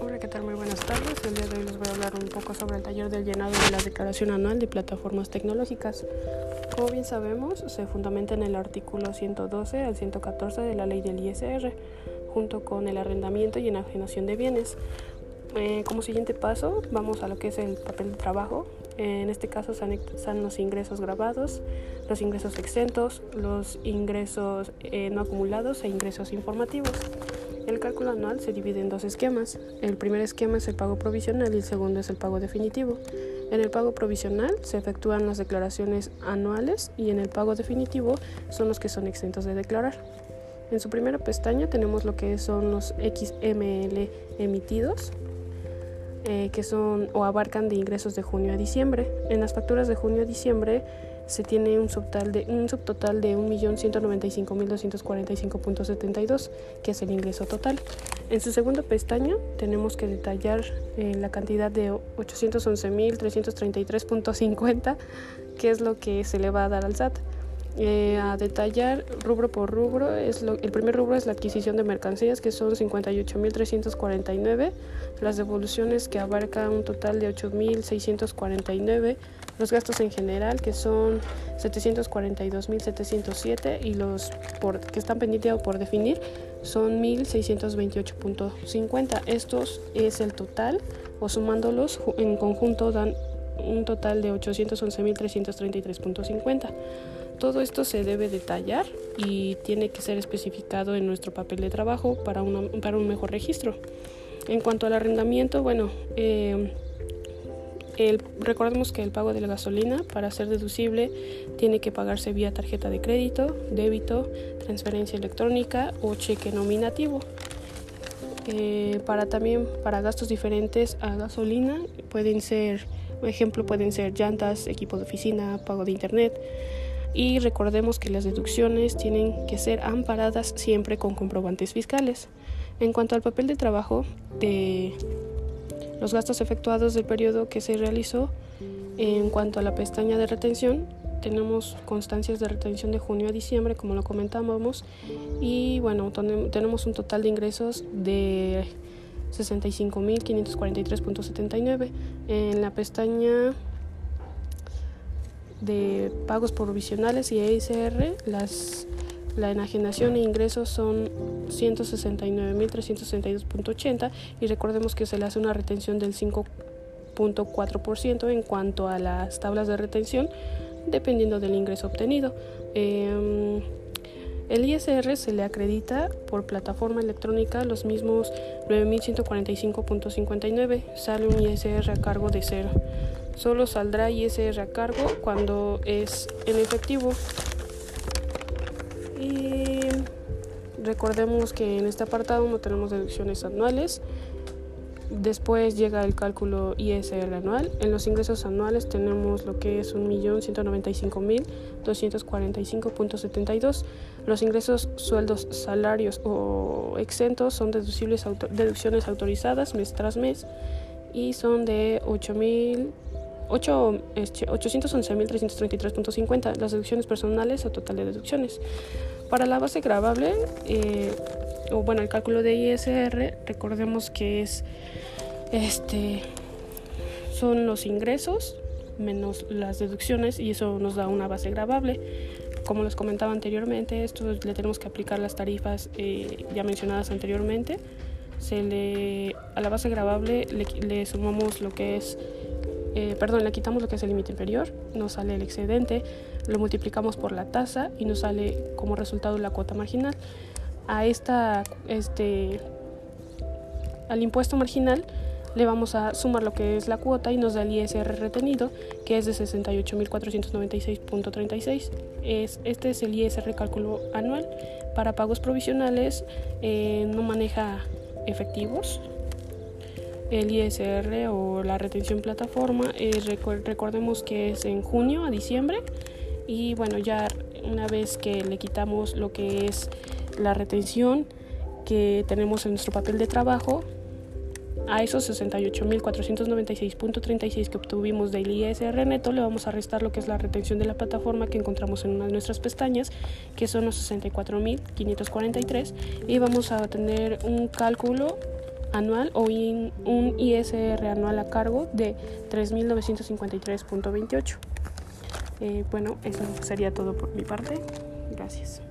Hola, ¿qué tal? Muy buenas tardes. El día de hoy les voy a hablar un poco sobre el taller del llenado de la declaración anual de plataformas tecnológicas. Como bien sabemos, se fundamenta en el artículo 112 al 114 de la ley del ISR, junto con el arrendamiento y enajenación de bienes. Eh, como siguiente paso, vamos a lo que es el papel de trabajo. en este caso están los ingresos grabados, los ingresos exentos, los ingresos eh, no acumulados e ingresos informativos. El cálculo anual se divide en dos esquemas. El primer esquema es el pago provisional y el segundo es el pago definitivo. En el pago provisional se efectúan las declaraciones anuales y en el pago definitivo son los que son exentos de declarar. En su primera pestaña tenemos lo que son los XML emitidos, eh, que son o abarcan de ingresos de junio a diciembre. En las facturas de junio a diciembre se tiene un subtotal de, un subtotal de 1.195.245.72, que es el ingreso total. En su segunda pestaña tenemos que detallar eh, la cantidad de 811.333.50, que es lo que se le va a dar al SAT. Eh, a detallar rubro por rubro, es lo, el primer rubro es la adquisición de mercancías, que son 58.349, las devoluciones que abarcan un total de 8.649, los gastos en general, que son 742.707, y los por, que están pendientes por definir son 1.628.50. Estos es el total, o sumándolos en conjunto dan un total de 811.333.50. Todo esto se debe detallar y tiene que ser especificado en nuestro papel de trabajo para, para un mejor registro. En cuanto al arrendamiento, bueno, eh, recordemos que el pago de la gasolina para ser deducible tiene que pagarse vía tarjeta de crédito, débito, transferencia electrónica o cheque nominativo. Eh, para también para gastos diferentes a gasolina pueden ser, por ejemplo, pueden ser llantas, equipo de oficina, pago de internet. Y recordemos que las deducciones tienen que ser amparadas siempre con comprobantes fiscales. En cuanto al papel de trabajo de los gastos efectuados del periodo que se realizó, en cuanto a la pestaña de retención, tenemos constancias de retención de junio a diciembre, como lo comentábamos, y bueno, tenemos un total de ingresos de 65.543.79. En la pestaña de pagos provisionales y EICR, las la enajenación e ingresos son 169.362.80 y recordemos que se le hace una retención del 5.4% en cuanto a las tablas de retención dependiendo del ingreso obtenido. Em, el ISR se le acredita por plataforma electrónica los mismos 9.145.59. Sale un ISR a cargo de cero. Solo saldrá ISR a cargo cuando es en efectivo. Y recordemos que en este apartado no tenemos deducciones anuales. Después llega el cálculo ISR anual. En los ingresos anuales tenemos lo que es 1.195.245.72. Los ingresos, sueldos, salarios o exentos son deducibles deducciones autorizadas mes tras mes y son de 8.000 811.333.50 este, las deducciones personales o total de deducciones. Para la base grabable, eh, o bueno, el cálculo de ISR, recordemos que es este son los ingresos menos las deducciones y eso nos da una base grabable. Como les comentaba anteriormente, esto le tenemos que aplicar las tarifas eh, ya mencionadas anteriormente. Se le, a la base grabable le sumamos lo que es eh, perdón, le quitamos lo que es el límite inferior, nos sale el excedente, lo multiplicamos por la tasa y nos sale como resultado la cuota marginal. A esta, este, al impuesto marginal le vamos a sumar lo que es la cuota y nos da el ISR retenido, que es de 68.496.36. Es, este es el ISR cálculo anual. Para pagos provisionales eh, no maneja efectivos, el ISR o la retención plataforma. Eh, recordemos que es en junio a diciembre y bueno, ya una vez que le quitamos lo que es la retención que tenemos en nuestro papel de trabajo, a esos 68.496.36 que obtuvimos del ISR neto le vamos a restar lo que es la retención de la plataforma que encontramos en una de nuestras pestañas, que son los 64.543, y vamos a tener un cálculo anual o un ISR anual a cargo de 3.953.28. Eh, bueno, eso sería todo por mi parte. Gracias.